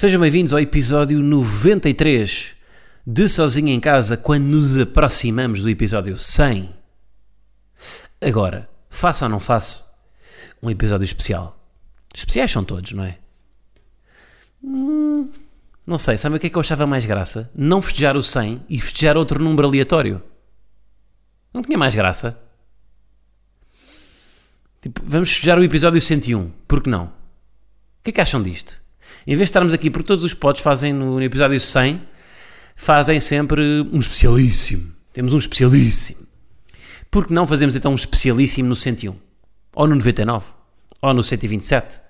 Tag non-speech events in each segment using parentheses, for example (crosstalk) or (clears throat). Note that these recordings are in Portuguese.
Sejam bem-vindos ao episódio 93 de Sozinho em Casa, quando nos aproximamos do episódio 100. Agora, faço ou não faço um episódio especial? Especiais são todos, não é? Hum, não sei, sabe o que é que eu achava mais graça? Não festejar o 100 e festejar outro número aleatório. Não tinha mais graça? Tipo, vamos festejar o episódio 101, por que não? O que é que acham disto? Em vez de estarmos aqui, porque todos os pods fazem no episódio 100, fazem sempre um especialíssimo. Temos um especialíssimo. Por que não fazemos então um especialíssimo no 101? Ou no 99? Ou no 127?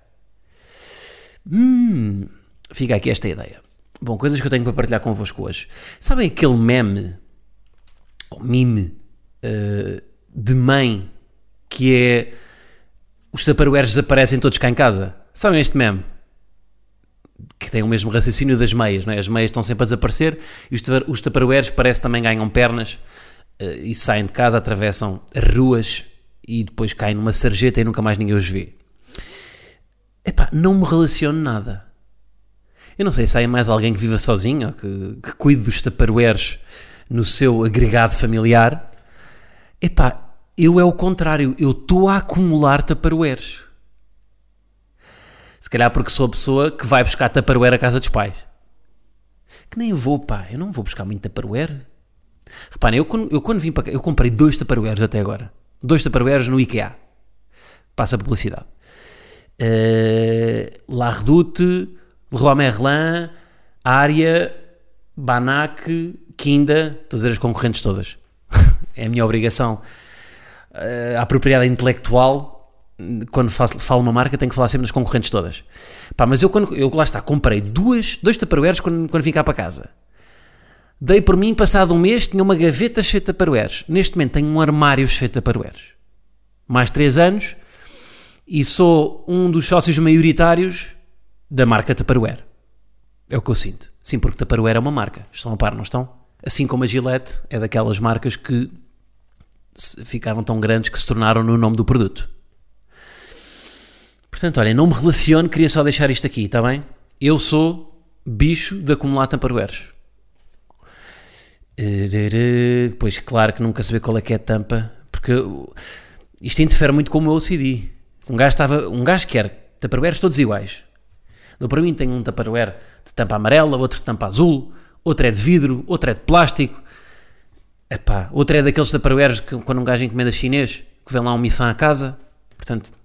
Hum, fica aqui esta ideia. Bom, coisas que eu tenho para partilhar convosco hoje. Sabem aquele meme, ou mime, uh, de mãe, que é os tupperwares desaparecem todos cá em casa? Sabem este meme? Que tem o mesmo raciocínio das meias, não é? As meias estão sempre a desaparecer e os, os tupperwares parece também ganham pernas uh, e saem de casa, atravessam ruas e depois caem numa sarjeta e nunca mais ninguém os vê. Epá, não me relaciono nada. Eu não sei se há mais alguém que viva sozinho, que, que cuide dos tupperwares no seu agregado familiar. Epá, eu é o contrário. Eu estou a acumular tupperwares. Se calhar porque sou a pessoa que vai buscar tupperware à casa dos pais. Que nem vou, pá. Eu não vou buscar muito tupperware. Reparem, eu eu quando vim para cá, eu comprei dois tupperwares até agora. Dois tupperwares no IKEA. Passa a publicidade. Uh, La Redoute, Leroy Merlin, Aria, Banac, Kinda, dizer as concorrentes todas. (laughs) é a minha obrigação. Uh, propriedade intelectual, quando faço, falo uma marca, tenho que falar sempre das concorrentes todas. Pá, mas eu, quando, eu lá está, comprei duas, dois tupperwares quando, quando vim cá para casa. Dei por mim, passado um mês, tinha uma gaveta cheia de tupperwares. Neste momento tenho um armário cheio de tupperwares. Mais três anos e sou um dos sócios maioritários da marca Tupperware. É o que eu sinto. Sim, porque Tupperware é uma marca. Estão a par, não estão? Assim como a Gillette é daquelas marcas que ficaram tão grandes que se tornaram no nome do produto. Portanto, olha, não me relaciono, queria só deixar isto aqui, está bem? Eu sou bicho de acumular Tupperwares. Pois, claro que nunca saber qual é que é a tampa, porque isto interfere muito com o meu OCD. Um gajo, estava, um gajo quer Tupperwares todos iguais. Eu, para mim, tenho um Tupperware de tampa amarela, outro de tampa azul, outro é de vidro, outro é de plástico. Epá, outro é daqueles Tupperwares que quando um gajo encomenda chinês, que vem lá um mifã a casa. Portanto,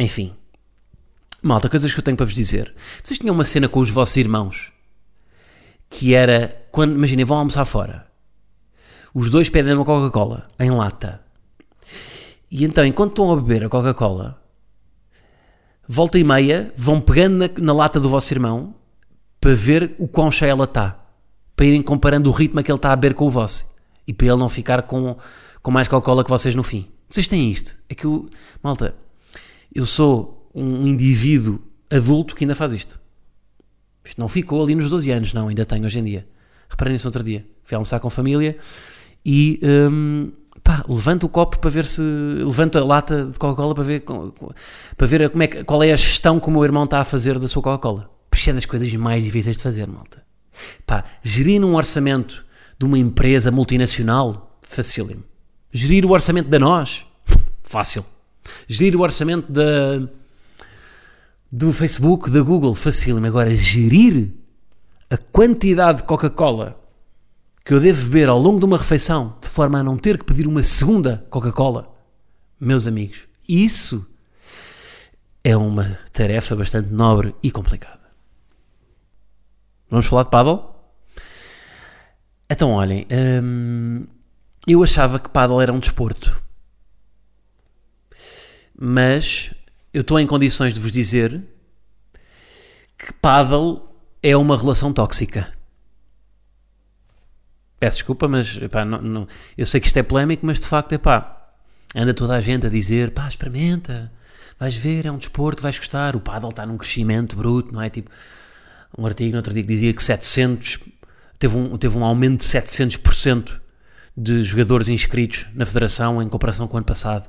enfim. Malta, coisas que eu tenho para vos dizer. Vocês tinham uma cena com os vossos irmãos que era, quando, imaginem, vão almoçar fora. Os dois pedem uma Coca-Cola em lata. E então, enquanto estão a beber a Coca-Cola, volta e meia vão pegando na, na, lata do vosso irmão para ver o quão cheia ela está. Para irem comparando o ritmo que ele está a beber com o vosso. E para ele não ficar com, com mais Coca-Cola que vocês no fim. Vocês têm isto. É que eu, malta, eu sou um indivíduo adulto que ainda faz isto. Isto não ficou ali nos 12 anos, não, ainda tenho hoje em dia. Reparem nisso outro dia. Fui almoçar com a família e hum, pá, levanto o copo para ver se. Levanto a lata de Coca-Cola para ver, para ver como é, qual é a gestão que o meu irmão está a fazer da sua Coca-Cola. Isso é das coisas mais difíceis de fazer, malta. Pá, gerir um orçamento de uma empresa multinacional, facílimo. Gerir o orçamento da nós, fácil. Gerir o orçamento da do Facebook, da Google, facílimo. Agora, gerir a quantidade de Coca-Cola que eu devo beber ao longo de uma refeição, de forma a não ter que pedir uma segunda Coca-Cola, meus amigos, isso é uma tarefa bastante nobre e complicada. Vamos falar de paddle? Então, olhem, hum, eu achava que paddle era um desporto. Mas eu estou em condições de vos dizer que paddle é uma relação tóxica. Peço desculpa, mas não, não- eu sei que isto é polémico, mas de facto, epá, anda toda a gente a dizer, pá, experimenta, vais ver, é um desporto, vais gostar. O paddle está num crescimento bruto, não é? Tipo, um artigo no outro dia que dizia que 700, teve um, teve um aumento de 700% de jogadores inscritos na federação em comparação com o ano passado.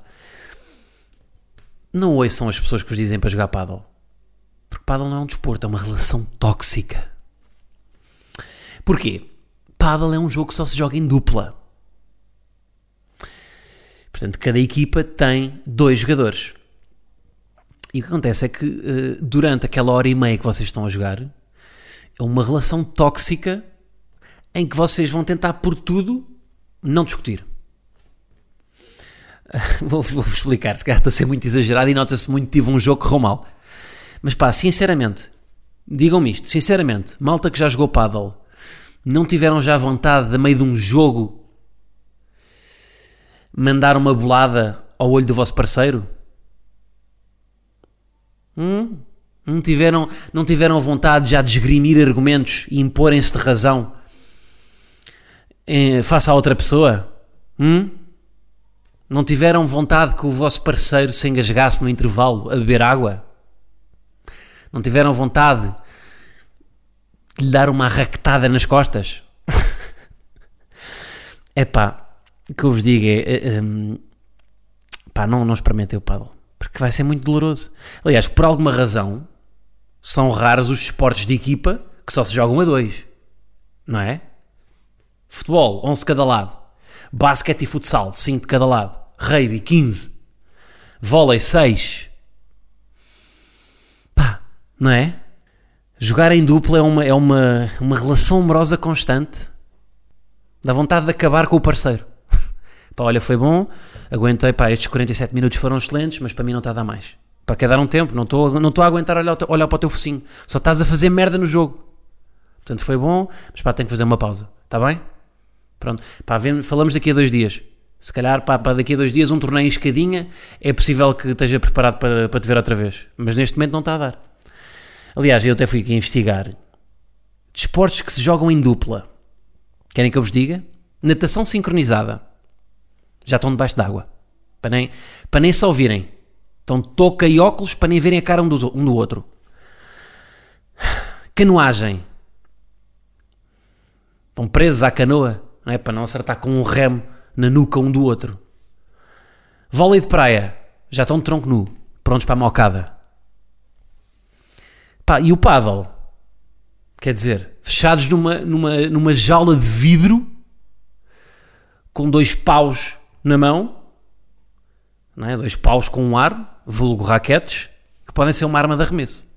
Não ouçam as pessoas que vos dizem para jogar paddle. Porque paddle não é um desporto, é uma relação tóxica. Porquê? Paddle é um jogo que só se joga em dupla. Portanto, cada equipa tem dois jogadores. E o que acontece é que eh, durante aquela hora e meia que vocês estão a jogar, é uma relação tóxica em que vocês vão tentar por tudo não discutir. (laughs) Vou-vos vou explicar, se calhar estou a ser muito exagerado e nota-se muito que tive um jogo que correu mal. Mas pá, sinceramente, digam-me isto, sinceramente, malta que já jogou paddle, não tiveram já vontade, de, a meio de um jogo, mandar uma bolada ao olho do vosso parceiro? Hum? Não tiveram, não tiveram vontade já de esgrimir argumentos e imporem-se de razão eh, face à outra pessoa? Hum? Não tiveram vontade que o vosso parceiro se engasgasse no intervalo a beber água? Não tiveram vontade de lhe dar uma arraquetada nas costas? (laughs) É pá, o que eu vos digo é. é, hum, pá, não, não experimentem o paddle. Porque vai ser muito doloroso. Aliás, por alguma razão, são raros os esportes de equipa que só se jogam a dois. Não é? Futebol, 11 de cada lado. Basquete e futsal, 5 de cada lado. Rugby, 15. Vôlei, 6. Pá, não é? Jogar em dupla é uma, é uma, uma relação amorosa constante. Dá vontade de acabar com o parceiro. (laughs) Pá, olha, foi bom, aguentei, pá, estes 47 minutos foram excelentes, mas para mim não está a dar mais. Para quer dar um tempo, não estou não estou a aguentar olhar, olhar para o teu focinho. Só estás a fazer merda no jogo. Portanto, foi bom, mas pá, tenho que fazer uma pausa. Está bem? Pronto. Pá, vemos- falamos daqui a dois dias. Se calhar, pá, daqui a dois dias, um torneio em escadinha, é possível que esteja preparado para, para te ver outra vez. Mas neste momento não está a dar. Aliás, eu até fui aqui investigar desportos que se jogam em dupla. Querem que eu vos diga? Natação sincronizada. Já estão debaixo d'água. Para nem, para nem se ouvirem. Estão touca e óculos para nem verem a cara um do, um do outro. Canoagem. Estão presos à canoa, não é? Para não acertar com um remo na nuca um do outro. Vôlei de praia. Já estão de tronco nu. Prontos para a mocada. Pá, e o paddle? Quer dizer, fechados numa, numa, numa jaula de vidro com dois paus na mão, não é? dois paus com um ar, vulgo raquetes, que podem ser uma arma de arremesso.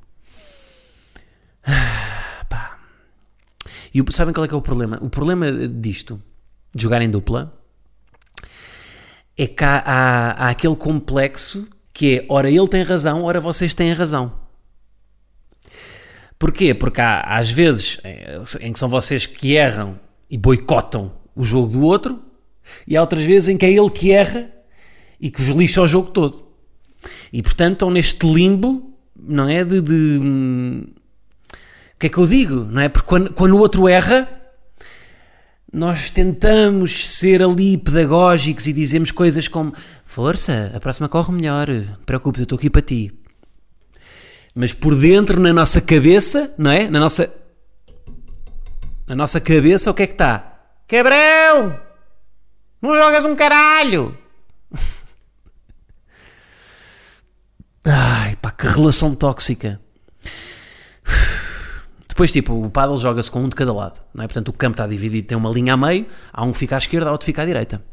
(sighs) E sabem qual é que é o problema? O problema disto, de jogar em dupla, é que há, há, há aquele complexo que é, ora ele tem razão, ora vocês têm razão. Porquê? Porque há às vezes eh, em que são vocês que erram e boicotam o jogo do outro, e há outras vezes em que é ele que erra e que vos lixa o jogo todo. E portanto estão neste limbo, não é? De. de, hum, o que é que eu digo? Não é? Porque quando, quando o outro erra, nós tentamos ser ali pedagógicos e dizemos coisas como: Força, a próxima corre melhor, não te preocupes, eu estou aqui para ti mas por dentro, na nossa cabeça, não é? Na nossa, na nossa cabeça, o que é que está? Cabrão! Não jogas um caralho! Ai, pá, que relação tóxica. Depois, tipo, o paddle joga-se com um de cada lado, não é? Portanto, o campo está dividido, tem uma linha a meio, há um que fica à esquerda, há outro que fica à direita.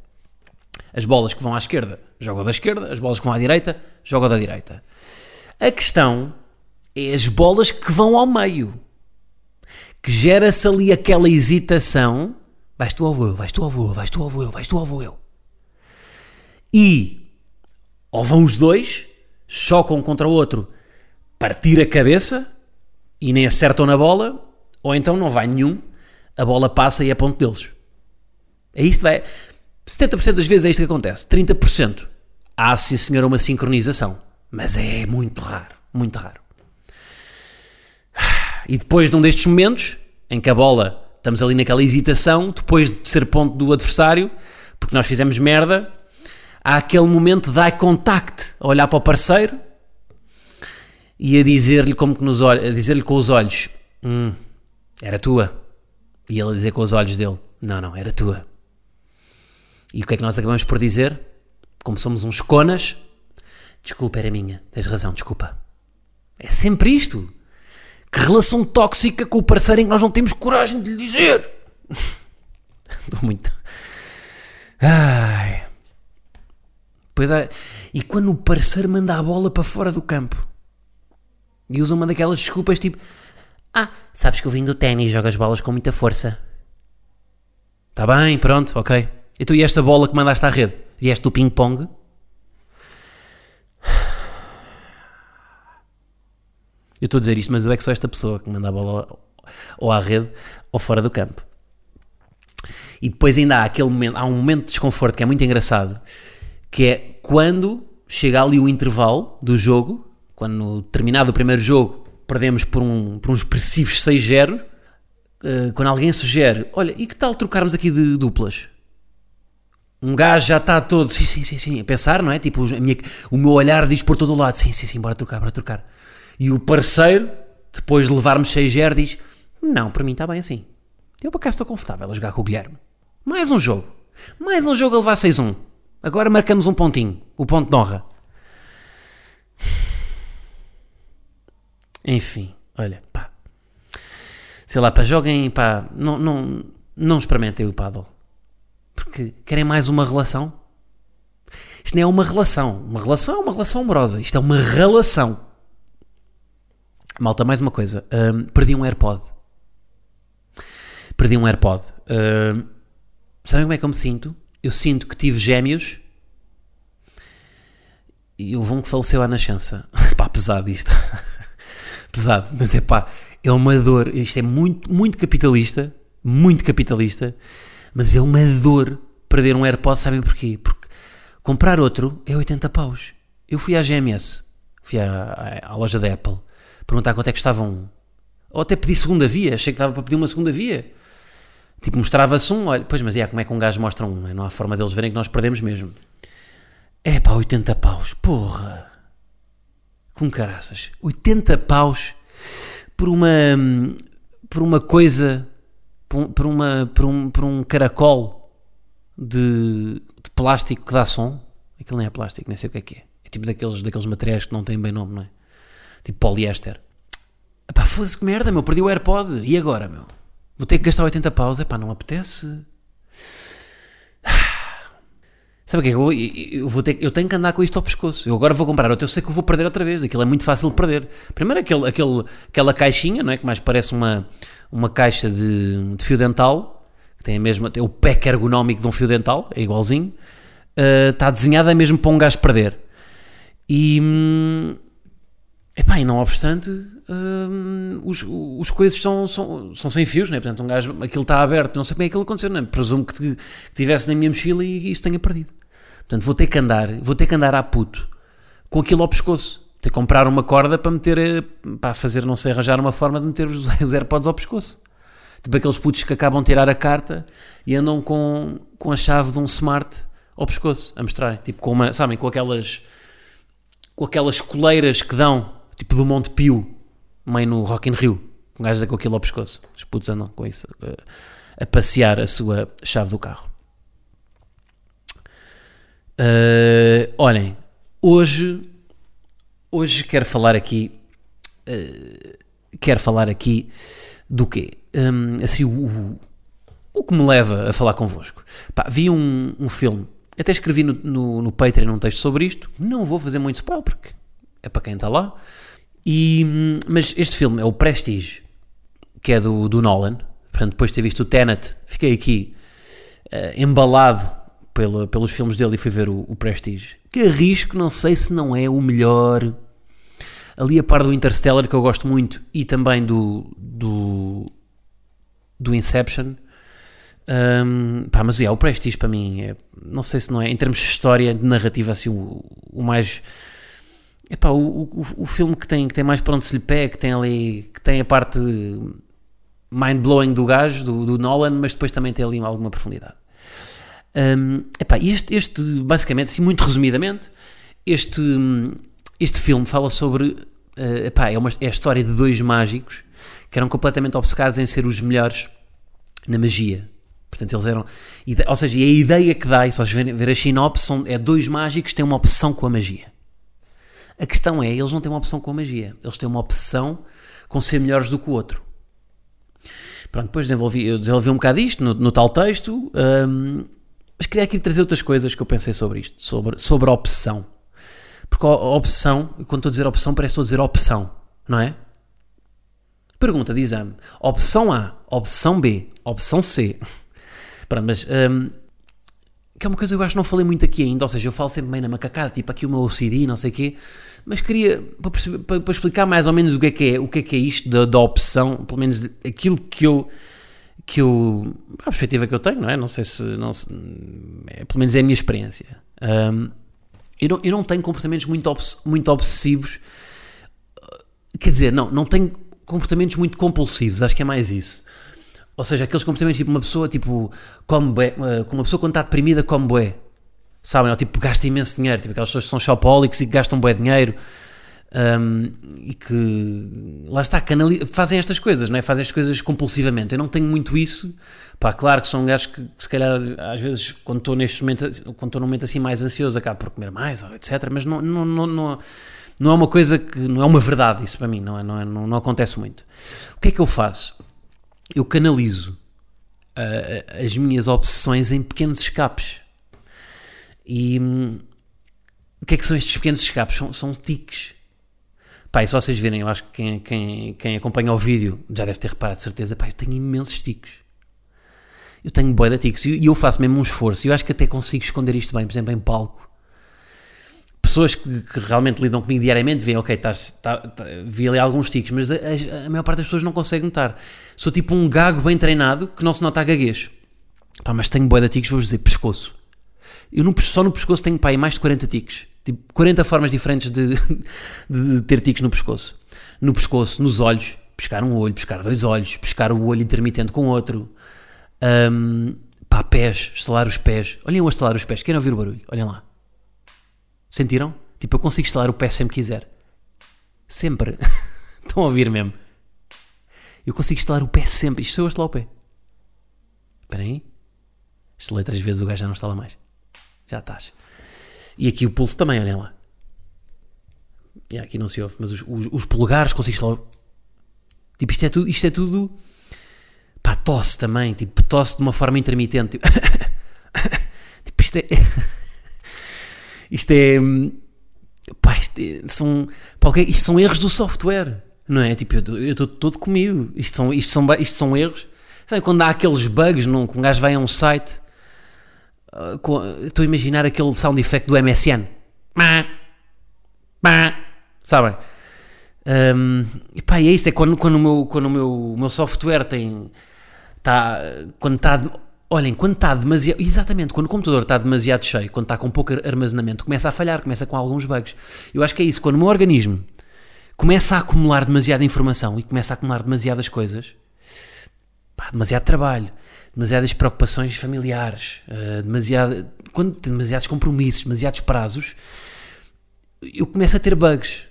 As bolas que vão à esquerda jogam da esquerda, as bolas que vão à direita jogam da direita. A questão é as bolas que vão ao meio. Que gera-se ali aquela hesitação. Vais tu vou eu, vais tu vou eu, vais tu vou eu, vais tu vou eu. E ou vão os dois, chocam um contra o outro, partir a cabeça e nem acertam na bola, ou então não vai nenhum, a bola passa e é ponto deles. É isto, vai. 70% das vezes é isto que acontece. 30% há sim senhor uma sincronização. Mas é muito raro, muito raro. E depois de um destes momentos, em que a bola, estamos ali naquela hesitação, depois de ser ponto do adversário, porque nós fizemos merda, há aquele momento de eye contact, a olhar para o parceiro e a dizer-lhe como que nos olha, a dizer-lhe com os olhos, hum, era tua. E ele a dizer com os olhos dele, não, não, era tua. E o que é que nós acabamos por dizer? Como somos uns conas, desculpa, era minha, tens razão, desculpa. É sempre isto. Que relação tóxica com o parceiro em que nós não temos coragem de lhe dizer. (laughs) Estou muito. Ai. Pois é. E quando o parceiro manda a bola para fora do campo e usa uma daquelas desculpas tipo: Ah, sabes que eu vim do ténis e jogo as bolas com muita força. Está bem, pronto, ok. E tu e esta bola que mandaste à rede? Vieste do ping-pong? Eu estou a dizer isto, mas eu é que sou esta pessoa que manda a bola ou à rede ou fora do campo. E depois ainda há aquele momento, há um momento de desconforto que é muito engraçado, que é quando chega ali o intervalo do jogo, quando terminado o primeiro jogo perdemos por, um, por uns expressivos 6-0, uh, quando alguém sugere, olha, e que tal trocarmos aqui de duplas? Um gajo já está todo, sim, sim, sim, sim, a pensar, não é? Tipo, minha, o meu olhar diz por todo o lado, sim, sim, sim, bora trocar, bora trocar. E o parceiro, depois de levar-me 6-0, diz, não, para mim está bem assim. Eu para cá estou confortável a jogar com o Guilherme. Mais um jogo. Mais um jogo a levar 6-1. Agora marcamos um pontinho. O ponto de honra. Enfim, olha, pá. Sei lá, pá, joguem, pá, não, não, não experimentem o paddle. Porque querem mais uma relação? Isto não é uma relação. Uma relação é uma relação amorosa. Isto é uma relação. Malta, mais uma coisa. Um, perdi um AirPod. Perdi um AirPod. Um, sabem como é que eu me sinto? Eu sinto que tive gêmeos e houve um que faleceu à nascença. (laughs) pá, pesado isto. (laughs) pesado, mas é pá, é uma dor. Isto é muito, muito capitalista, muito capitalista, mas é uma dor perder um AirPod, sabem porquê? Porque comprar outro é 80 paus. Eu fui à GMS, fui à, à, à loja da Apple, perguntar quanto é que estava um. Ou até pedi segunda via, achei que dava para pedir uma segunda via. Tipo, mostrava-se um, olha, pois, mas é, como é que um gajo mostra um? Não há forma deles verem que nós perdemos mesmo. É pá, 80 paus, porra. Com caraças. 80 paus por uma. por uma coisa. por, uma, por, um, por um caracol de, de plástico que dá som. Aquilo não é plástico, nem sei o que é que é. É tipo daqueles, daqueles materiais que não têm bem nome, não é? Tipo poliéster. Epá, foda-se que merda, meu. Perdi o AirPod. E agora, meu? Vou ter que gastar 80 paus. Epá, não apetece. Sabe o que é? Eu, eu, vou ter, eu tenho que andar com isto ao pescoço. Eu agora vou comprar outro, eu sei que eu vou perder outra vez. Aquilo é muito fácil de perder. Primeiro, aquele, aquele, aquela caixinha, não é? que mais parece uma, uma caixa de, de fio dental, que tem, a mesma, tem o pack ergonómico de um fio dental, é igualzinho. Uh, está desenhada mesmo para um gajo perder. E, hum, epá, e não obstante, hum, os, os coisas são, são, são sem fios, né? portanto, um gajo, aquilo está aberto, não sei como é que aconteceu, né? presumo que, que tivesse na minha mochila e, e isso tenha perdido. Portanto, vou ter que andar, vou ter que andar a puto com aquilo ao pescoço. Ter que comprar uma corda para meter, eh, para fazer, não sei, arranjar uma forma de meter os, (laughs) os AirPods ao pescoço. Tipo aqueles putos que acabam de tirar a carta e andam com, com a chave de um smart ao pescoço, a mostrarem. Tipo, com uma, sabem, com aquelas, com aquelas coleiras que dão, tipo do Monte Pio, meio no Rock in Rio, com gajos com aquilo ao pescoço. Os putos andam com isso, a, a passear a sua chave do carro. Uh, olhem, hoje, hoje quero falar aqui, uh, quero falar aqui do quê? Um, assim, o, o, o, que me leva a falar convosco. Pá, vi um, um filme, até escrevi no, no, no Patreon um texto sobre isto, não vou fazer muito spoiler porque é para quem está lá, e, mas este filme é o Prestige, que é do, do Nolan, portanto depois de ter visto o Tenet, fiquei aqui uh, embalado pelo, pelos filmes dele e fui ver o, o Prestige. Que arrisco, não sei se não é o melhor. Ali a par do Interstellar, que eu gosto muito, e também do, do, do Inception. Um, pá, mas é, o Prestige para mim, é, não sei se não é, em termos de história, de narrativa, assim, o, o mais epá, o, o, o filme que tem, que tem mais para onde se lhe pega, que tem ali, que tem a parte mind-blowing do gajo, do, do, Nolan, mas depois também tem ali alguma profundidade. Um, epá, este, este, basicamente, assim, muito resumidamente, este, este filme fala sobre, uh, epá, é, uma, é a história de dois mágicos que eram completamente obcecados em ser os melhores na magia. Portanto, eles eram. Ou seja, a ideia que dá, e se vocês ver, a sinopse, são, é dois mágicos que têm uma opção com a magia. A questão é, eles não têm uma opção com a magia, eles têm uma opção com ser melhores do que o outro. Pronto, depois desenvolvi, eu desenvolvi um bocado isto no, no tal texto, um, mas queria aqui trazer outras coisas que eu pensei sobre isto, sobre, sobre a opção. Porque a, opção, quando estou a dizer opção, parece que estou a dizer opção, não é? Pergunta de exame: opção A, opção B, opção C. (laughs) Pronto, mas um, que é uma coisa que eu acho que não falei muito aqui ainda, ou seja, eu falo sempre meio na macacada, tipo aqui o meu OCD, não sei o quê, mas queria, para, para, para, explicar mais ou menos o que é que é, o que é, que é isto da, da opção, pelo menos aquilo que eu, que eu, a perspectiva que eu tenho, não é? Não sei se, não se é, pelo menos é a minha experiência. Um, eu, não, eu não tenho comportamentos muito, obs, muito obsessivos, quer dizer, não, não tenho comportamentos muito compulsivos, acho que é mais isso. Ou seja, aqueles comportamentos tipo uma pessoa tipo come bué, eh, uma pessoa quando está deprimida come bué. Sabem? Ou tipo gasta imenso dinheiro, tipo aquelas pessoas que são shopaholics e que gastam bué dinheiro um, e que lá está, fazem estas coisas, não é? Fazem estas coisas compulsivamente. Eu não tenho muito isso. Pá, claro que são gajos que, que se calhar às vezes quando estou neste momento, quando estou num momento assim mais ansioso, acabo por comer mais, etc. Mas não, não, não, não não é uma coisa que não é uma verdade isso para mim não é, não, é, não, não acontece muito o que é que eu faço eu canalizo uh, as minhas obsessões em pequenos escapes e hum, o que é que são estes pequenos escapes são, são tiques Pá, e se vocês virem, eu acho que quem, quem, quem acompanha o vídeo já deve ter reparado de certeza, pá, eu tenho imensos tiques. Eu tenho boia de tiques e eu faço mesmo um esforço. Eu acho que até consigo esconder isto bem, por exemplo, em palco pessoas que, que, realmente lidam comigo diariamente veem, ok, tá, tá, vi ali alguns tiques, mas a, a, a, maior parte das pessoas não consegue notar. Sou tipo um gago bem treinado que não se nota a gaguez. Pá, mas tenho boia de tiques, vou dizer, pescoço. Eu no, só no pescoço tenho pá, mais de 40 tiques. Tipo, 40 formas diferentes de, (laughs) de, ter tiques no pescoço. No pescoço, nos olhos, pescar um olho, pescar dois olhos, pescar o olho intermitente com outro. Um, pá, pés, estalar os pés. Olhem eu a estalar os pés, querem ouvir o barulho? Olhem lá. Sentiram? Tipo, eu consigo estalar o pé sempre quiser. Sempre. (laughs) Estão a ouvir mesmo? Eu consigo estalar o pé sempre. Isto sou eu a estalar o pé. Espera aí. Estalei três vezes, o gajo já não estala mais. Já estás. E aqui o pulso também, olhem lá. Aqui não se ouve, mas os, os, os polegares consigo. Tipo, isto é tudo. Isto é tudo. Pá, tosse também. Tipo, tosse de uma forma intermitente. Tipo, (laughs) tipo isto é. (laughs) Isto é. Pá, isto, é, são, pá, okay, isto são erros do software, não é? Tipo, eu estou todo comido. Isto são, isto são, isto são erros. Sabe quando há aqueles bugs, não, que um gajo vai a um site. Uh, estou a imaginar aquele sound effect do MSN. Sabem? Um, e pá, é isso, é quando, quando, o, meu, quando o, meu, meu software tem. Tá, quando está Olhem, quando está demasiado. Exatamente, quando o computador está demasiado cheio, quando está com pouco armazenamento, começa a falhar, começa com alguns bugs. Eu acho que é isso. Quando o meu organismo começa a acumular demasiada informação e começa a acumular demasiadas coisas, pá, demasiado trabalho, demasiadas preocupações familiares, uh, demasiado, quando demasiados compromissos, demasiados prazos, eu começo a ter bugs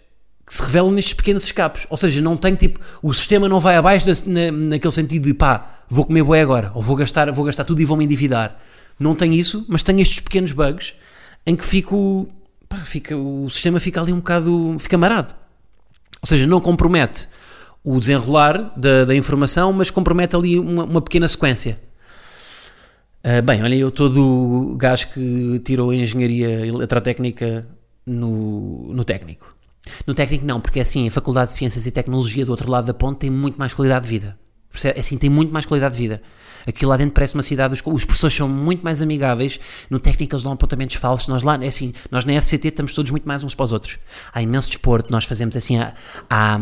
que se revelam nestes pequenos escapes. Ou seja, não tem tipo. O sistema não vai abaixo na, naquele sentido de pá, vou comer bué agora, ou vou gastar, vou gastar tudo e vou-me endividar. Não tem isso, mas tem estes pequenos bugs em que fico. Pá, fica, o sistema fica ali um bocado. fica marado. Ou seja, não compromete o desenrolar da, da informação, mas compromete ali uma, uma pequena sequência. Uh, bem, olha, eu todo gajo que tirou a engenharia eletrotécnica no, no técnico. No técnico não, porque é assim, a Faculdade de Ciências e Tecnologia do outro lado da ponte tem muito mais qualidade de vida. É assim, tem muito mais qualidade de vida. Aquilo lá dentro parece uma cidade, os, os professores são muito mais amigáveis, no técnico eles dão apontamentos falsos, nós lá, é assim, nós na FCT estamos todos muito mais uns para os outros. Há imenso desporto, nós fazemos assim, há, há,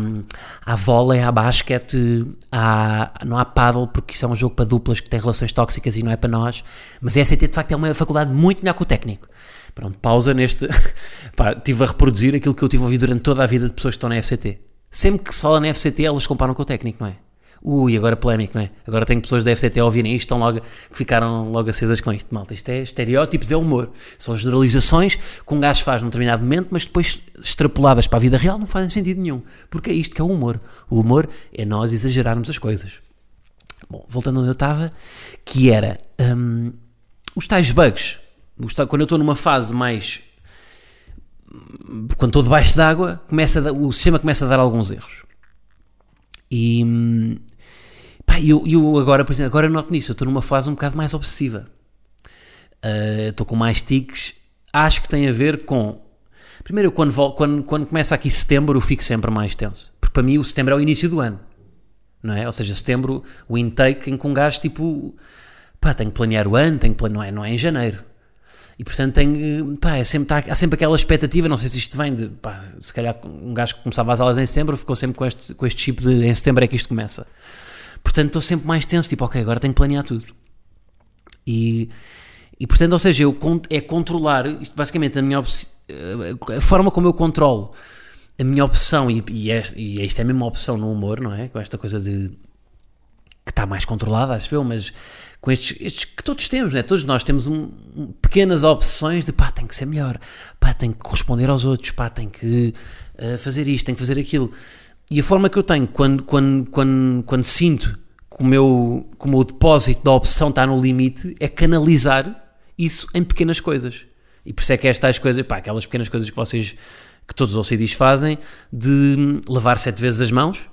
há vôlei, há basquete, há, não há paddle, porque isso é um jogo para duplas que tem relações tóxicas e não é para nós, mas a FCT de facto é uma faculdade muito melhor que o técnico. Pronto, pausa neste. (laughs) Pá, estive a reproduzir aquilo que eu tive a ouvir durante toda a vida de pessoas que estão na FCT. Sempre que se fala na FCT, elas comparam com o técnico, não é? Ui, agora polémico, não é? Agora tenho pessoas da FCT a ouvirem isto, estão logo, que ficaram logo acesas com isto. Malta, isto é estereótipos, é humor. São generalizações que um gajo faz num determinado momento, mas depois extrapoladas para a vida real não fazem sentido nenhum. Porque é isto que é o humor. O humor é nós exagerarmos as coisas. Bom, voltando onde eu estava, que era hum, os tais bugs. Quando eu estou numa fase mais. Quando estou debaixo d'água, começa o sistema começa a dar alguns erros. E. Pá, eu, eu agora, por exemplo, agora noto nisso, eu estou numa fase um bocado mais obsessiva. Uh, estou com mais tiques. Acho que tem a ver com. Primeiro, quando, quando, quando começa aqui setembro, eu fico sempre mais tenso. Porque para mim o setembro é o início do ano não é? Ou seja, setembro, o intake em que um gajo tipo, pá, tem que planear o ano, tem que não é, não é em janeiro. E portanto tem, pá, é sempre, tá, há sempre aquela expectativa, não sei se isto vem de, pá, se calhar um gajo que começava as aulas em setembro ficou sempre com este, com este chip de em setembro é que isto começa. Portanto estou sempre mais tenso, tipo, ok, agora tenho que planear tudo. E, e portanto, ou seja, eu, é controlar, isto basicamente a minha, a forma como eu controlo a minha opção, e, e, é, e esta é mesmo uma opção no humor, não é? Com esta coisa de que está mais controlada, acho eu, mas com estes, estes que todos temos, né? todos nós temos um, um, pequenas opções de pá, tem que ser melhor, pá, tem que corresponder aos outros, pá, tem que uh, fazer isto, tem que fazer aquilo. E a forma que eu tenho quando, quando, quando, quando sinto que o, meu, que o meu depósito da opção está no limite é canalizar isso em pequenas coisas. E por isso é que estas coisas, pá, aquelas pequenas coisas que vocês que todos os OCDs fazem, de lavar sete vezes as mãos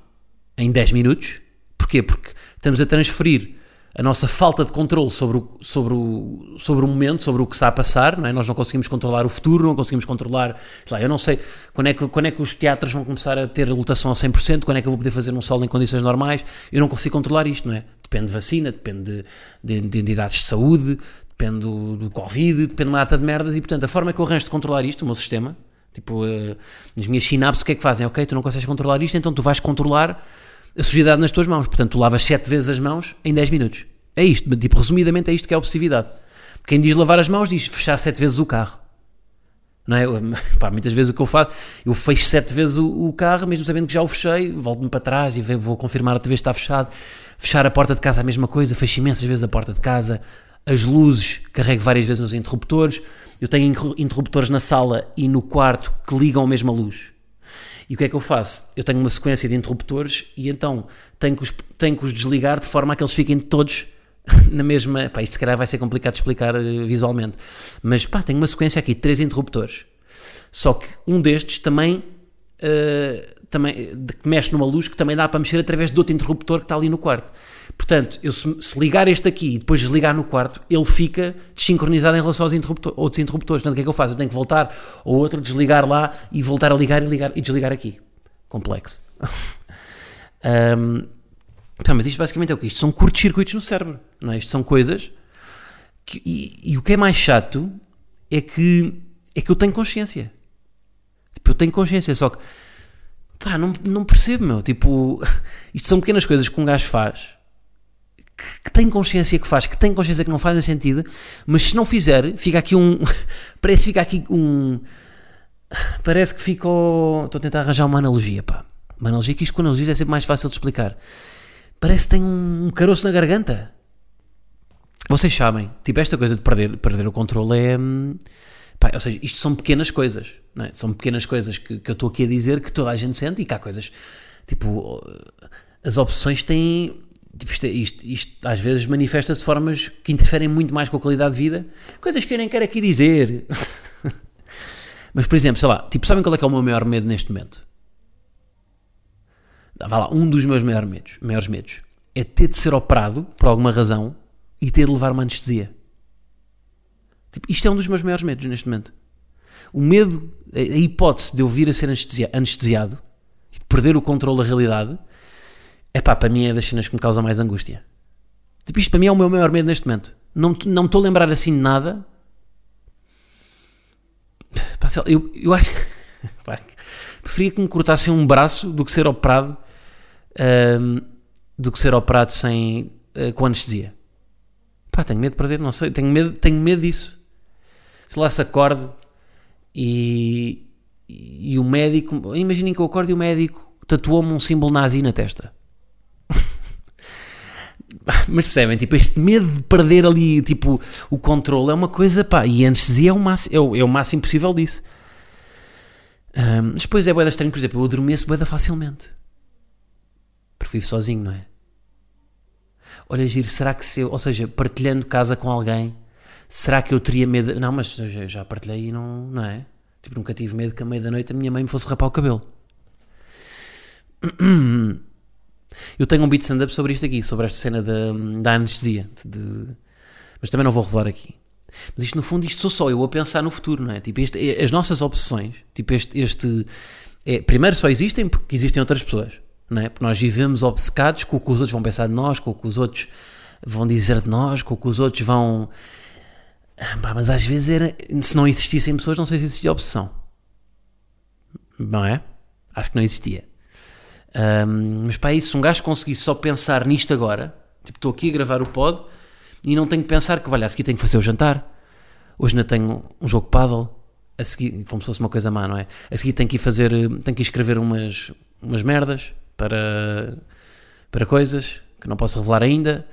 em 10 minutos. Porquê? Porque estamos a transferir a nossa falta de controle sobre o, sobre o, sobre o momento, sobre o que está a passar, não é? nós não conseguimos controlar o futuro, não conseguimos controlar, lá, eu não sei quando é, que, quando é que os teatros vão começar a ter lotação a 100%, quando é que eu vou poder fazer um solo em condições normais, eu não consigo controlar isto, não é? Depende de vacina, depende de, de, de entidades de saúde, depende do, do Covid, depende de uma data de merdas e, portanto, a forma que eu arranjo de controlar isto, o meu sistema, Tipo, uh, as minhas sinapses o que é que fazem? Ok, tu não consegues controlar isto, então tu vais controlar a sujidade nas tuas mãos. Portanto, tu lavas 7 vezes as mãos em 10 minutos. É isto, tipo, resumidamente é isto que é a obsessividade. Quem diz lavar as mãos diz fechar 7 vezes o carro. Não é? (laughs) Pá, muitas vezes o que eu faço, eu fecho 7 vezes o, o, carro, mesmo sabendo que já o fechei, volto-me para trás e vou confirmar outra vez que está fechado. Fechar a porta de casa a mesma coisa, fecho imensas vezes a porta de casa. As luzes, carrego várias vezes nos interruptores eu tenho interruptores na sala e no quarto que ligam a mesma luz. E o que é que eu faço? Eu tenho uma sequência de interruptores e então tenho que os, tenho que os desligar de forma a que eles fiquem todos (laughs) na mesma. Pá, isto se calhar vai ser complicado de explicar uh, visualmente. Mas pá, tenho uma sequência aqui de três interruptores. Só que um destes também. Uh, também de, que mexe numa luz que também dá para mexer através de outro interruptor que está ali no quarto. Portanto, eu se, se, ligar este aqui e depois desligar no quarto, ele fica desincronizado em relação aos interruptor, outros interruptores. Portanto, o que é que eu faço? Eu tenho que voltar ao outro, desligar lá e voltar a ligar e, ligar, e desligar aqui. Complexo. (laughs) um, tá, mas isto basicamente é o que? Isto são curtos-circuitos no cérebro. Não é? Isto são coisas. Que, e, e, o que é mais chato é que, é que eu tenho consciência. Tipo, eu tenho consciência, só que pá, não, não percebo, meu. Tipo, (laughs) isto são pequenas coisas que um gajo faz que, que, tem consciência que faz, que tem consciência que não fazem sentido, mas se não fizer, fica aqui um. (laughs) parece que fica aqui um. (sighs) Parece que ficou. Estou a tentar arranjar uma analogia, pá. Uma analogia que isto com analogias é sempre mais fácil de explicar. Parece que tem um caroço na garganta. Vocês sabem, tipo, esta coisa de perder, perder o controle é. Hum, pá, ou seja, isto são pequenas coisas, é? são pequenas coisas que, que eu estou aqui a dizer que toda a gente sente e que há coisas. Tipo, as opções têm Tipo, isto, isto, isto, às vezes manifesta-se de formas que interferem muito mais com a qualidade de vida, coisas que eu nem quero aqui dizer. (laughs) Mas, por exemplo, sei lá, tipo, sabem qual é que é o meu maior medo neste momento? Vá lá, um dos meus maiores medos, maiores medos é ter de ser operado por alguma razão e ter de levar uma anestesia. Tipo, isto é um dos meus maiores medos neste momento. O medo, a hipótese de eu vir a ser anestesiado e de perder o controle da realidade é pá, para mim é das cenas que me causa mais angústia. Tipo, isto para mim é o meu maior medo neste momento. Não, não estou a lembrar assim de nada. Pá, eu, eu acho (laughs) que. preferia que me cortassem um braço do que ser operado. Um, do que ser operado sem, uh, com anestesia. Pá, tenho medo de perder, não sei. Tenho medo, tenho medo disso. Sei lá se acordo e, e o médico, imaginem que eu acordo e o médico tatuou-me um símbolo nazi na testa. (laughs) Mas percebem, tipo, este medo de perder ali, tipo, o controle é uma coisa, pá, e a anestesia é o máximo, é o, é o máximo possível disso. Um, depois é boeda estranho, por exemplo, eu adormeço boeda facilmente. Porque vivo sozinho, não é? Olha, giro, será que se eu, ou seja, partilhando casa com alguém, será que eu teria medo? Não, mas já, partilhei e não, não é? Tipo, nunca tive medo que à meia da noite a minha mãe me fosse rapar o cabelo. (clears throat) Eu tenho um beat stand-up sobre isto aqui, sobre esta cena da, da anestesia. De, mas também não vou revelar aqui. Mas isto, no fundo, isto sou só eu a pensar no futuro, não é? Tipo, este, as nossas obsessões, tipo, este. este é, primeiro só existem porque existem outras pessoas, não é? Porque nós vivemos obcecados com o que os outros vão pensar de nós, com o que os outros vão dizer de nós, com o que os outros vão. Ah, mas às vezes era. Se não existissem pessoas, não sei se existia obsessão. Não é? Acho que não existia. Um, mas para isso, um gajo conseguir só pensar nisto agora, tipo, estou aqui a gravar o pod e não tenho que pensar que, olha, a seguir tenho que fazer o jantar, hoje ainda tenho um jogo paddle, a seguir, como se fosse uma coisa má, não é? A seguir tenho que ir fazer, tenho que ir escrever umas, umas merdas para, para coisas que não posso revelar ainda.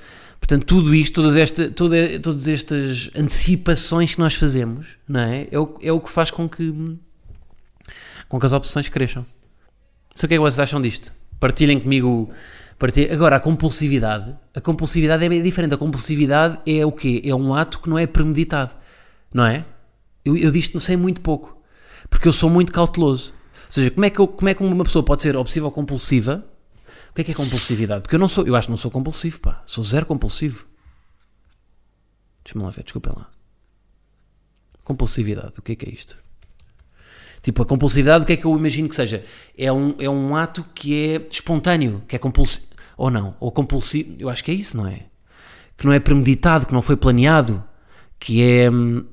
Portanto, tudo isto, todas, esta, toda, todas estas antecipações que nós fazemos, não é? É o, é o que faz com que, com que as opções cresçam. Sei o que é que vocês acham disto. Partilhem comigo. Partilhem. Agora, a compulsividade. A compulsividade é bem diferente. A compulsividade é o quê? É um ato que não é premeditado. Não é? Eu, eu disto não sei muito pouco. Porque eu sou muito cauteloso. Ou seja, como é que, eu, como é que uma pessoa pode ser obsessiva ou compulsiva? O que é que é compulsividade? Porque eu não sou, eu acho que não sou compulsivo, pá. Sou zero compulsivo. Deixa-me lá ver, desculpem lá. Compulsividade, o que é que é isto? Tipo, a compulsividade, o que é que eu imagino que seja? É um, é um ato que é espontâneo, que é compulsivo. Ou não, ou compulsivo. Eu acho que é isso, não é? Que não é premeditado, que não foi planeado, que é. Hum,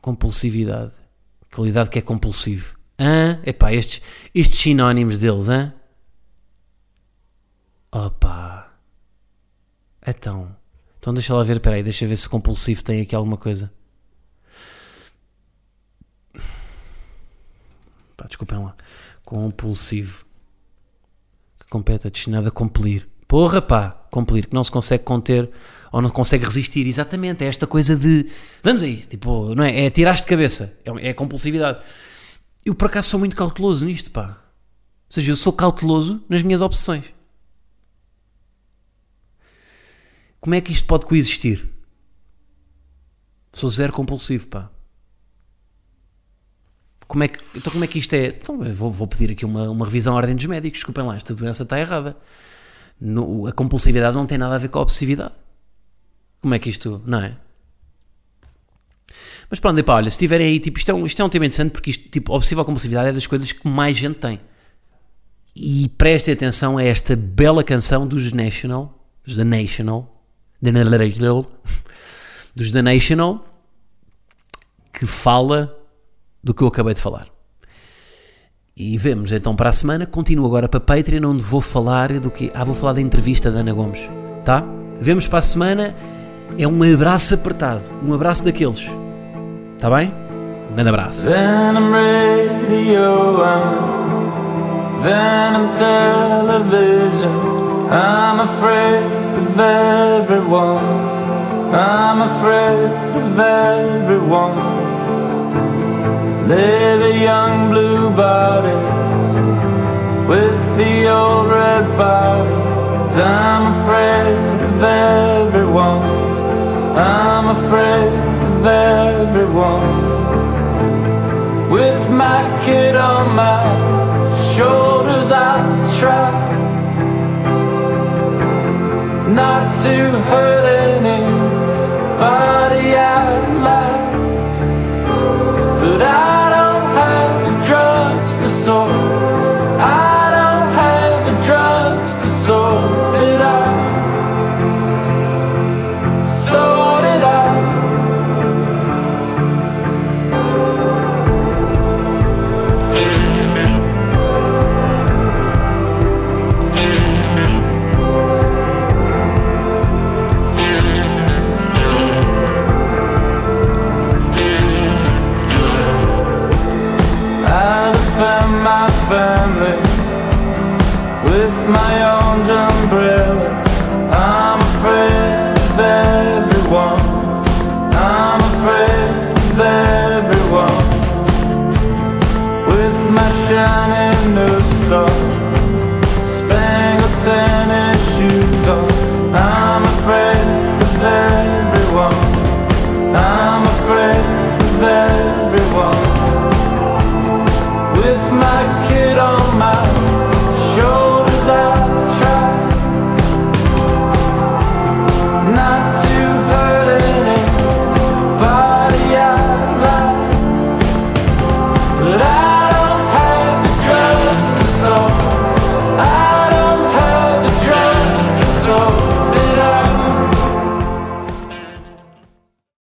compulsividade. Qualidade que é compulsivo. Hã? Epá, estes, estes sinónimos deles, hã? Opa. Então. Então deixa lá ver, peraí, deixa ver se compulsivo tem aqui alguma coisa. pá, desculpem lá, compulsivo, que compete, destinado a compelir. Porra, pá, compelir, que não se consegue conter ou não consegue resistir. Exatamente, é esta coisa de vamos aí, tipo, não é? É tirar de cabeça, é, é compulsividade. Eu por acaso sou muito cauteloso nisto, pá. Ou seja, eu sou cauteloso nas minhas obsessões. Como é que isto pode coexistir? Sou zero compulsivo, pá. Como é que, então como é que isto é? Então, vou, vou, pedir aqui uma, uma revisão à ordem dos médicos. Desculpem lá, esta doença está errada. No, a compulsividade não tem nada a ver com a obsessividade. Como é que isto, não é? Mas pronto, epá, olha, se tiverem aí, tipo, isto é um, isto é um tema interessante porque isto, tipo, obsessiva compulsividade é das coisas que mais gente tem. E prestem atenção a esta bela canção dos National, dos The National, dos The National, que fala do que eu acabei de falar. E vemos então para a semana. Continuo agora para Patreon, onde vou falar do que. Ah, vou falar da entrevista da Ana Gomes. Tá? Vemos para a semana. É um abraço apertado. Um abraço daqueles. Tá bem? Um grande abraço. Venom of everyone. I'm afraid of everyone. Lay the young blue body with the old red body. I'm afraid of everyone. I'm afraid of everyone. With my kid on my shoulders, I try not to hurt anybody family with my own